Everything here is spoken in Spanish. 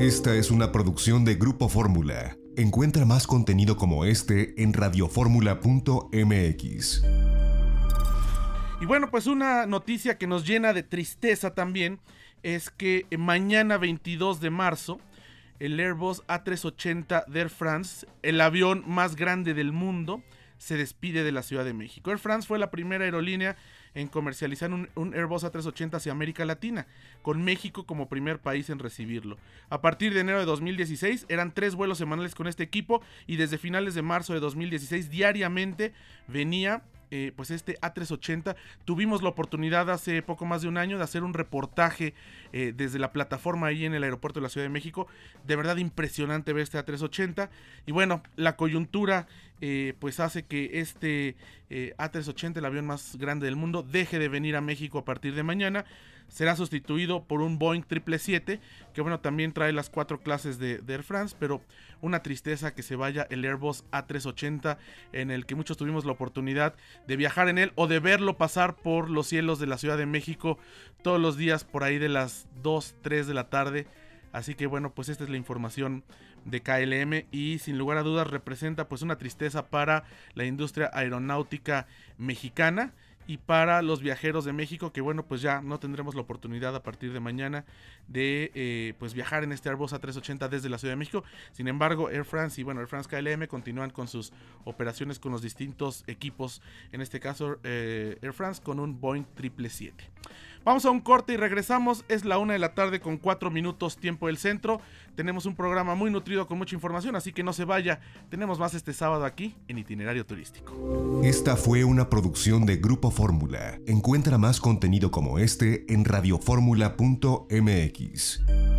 Esta es una producción de Grupo Fórmula. Encuentra más contenido como este en radioformula.mx. Y bueno, pues una noticia que nos llena de tristeza también es que mañana 22 de marzo el Airbus A380 de Air France, el avión más grande del mundo, se despide de la Ciudad de México. Air France fue la primera aerolínea en comercializar un, Airbus A380 hacia América Latina, con México como primer país en recibirlo. A partir de enero de 2016 eran tres vuelos semanales con este equipo y desde finales de marzo de 2016 diariamente venía eh, pues este A380. Tuvimos la oportunidad hace poco más de un año de hacer un reportaje eh, desde la plataforma ahí en el aeropuerto de la Ciudad de México. De verdad impresionante ver este A380. Y bueno, la coyuntura eh, pues hace que este A380, el avión más grande del mundo, deje de venir a México a partir de mañana será sustituido por un Boeing 777, que bueno, también trae las cuatro clases de, Air France, pero una tristeza que se vaya el Airbus A380, en el que muchos tuvimos la oportunidad de viajar en él o de verlo pasar por los cielos de la Ciudad de México todos los días por ahí de las 2, 3 de la tarde. Así que bueno, pues esta es la información de KLM y sin lugar a dudas representa pues una tristeza para la industria aeronáutica mexicana y para los viajeros de México que bueno pues ya no tendremos la oportunidad a partir de mañana de eh, pues viajar en este Airbus A380 desde la Ciudad de México. Sin embargo Air France y bueno Air France KLM continúan con sus operaciones con los distintos equipos en este caso eh, Air France con un Boeing 777 Vamos a un corte y regresamos. Es la una de la tarde con cuatro minutos tiempo del centro. Tenemos un programa muy nutrido con mucha información, así que no se vaya. Tenemos más este sábado aquí en Itinerario Turístico. Esta fue una producción de Grupo Fórmula. Encuentra más contenido como este en radioformula.mx.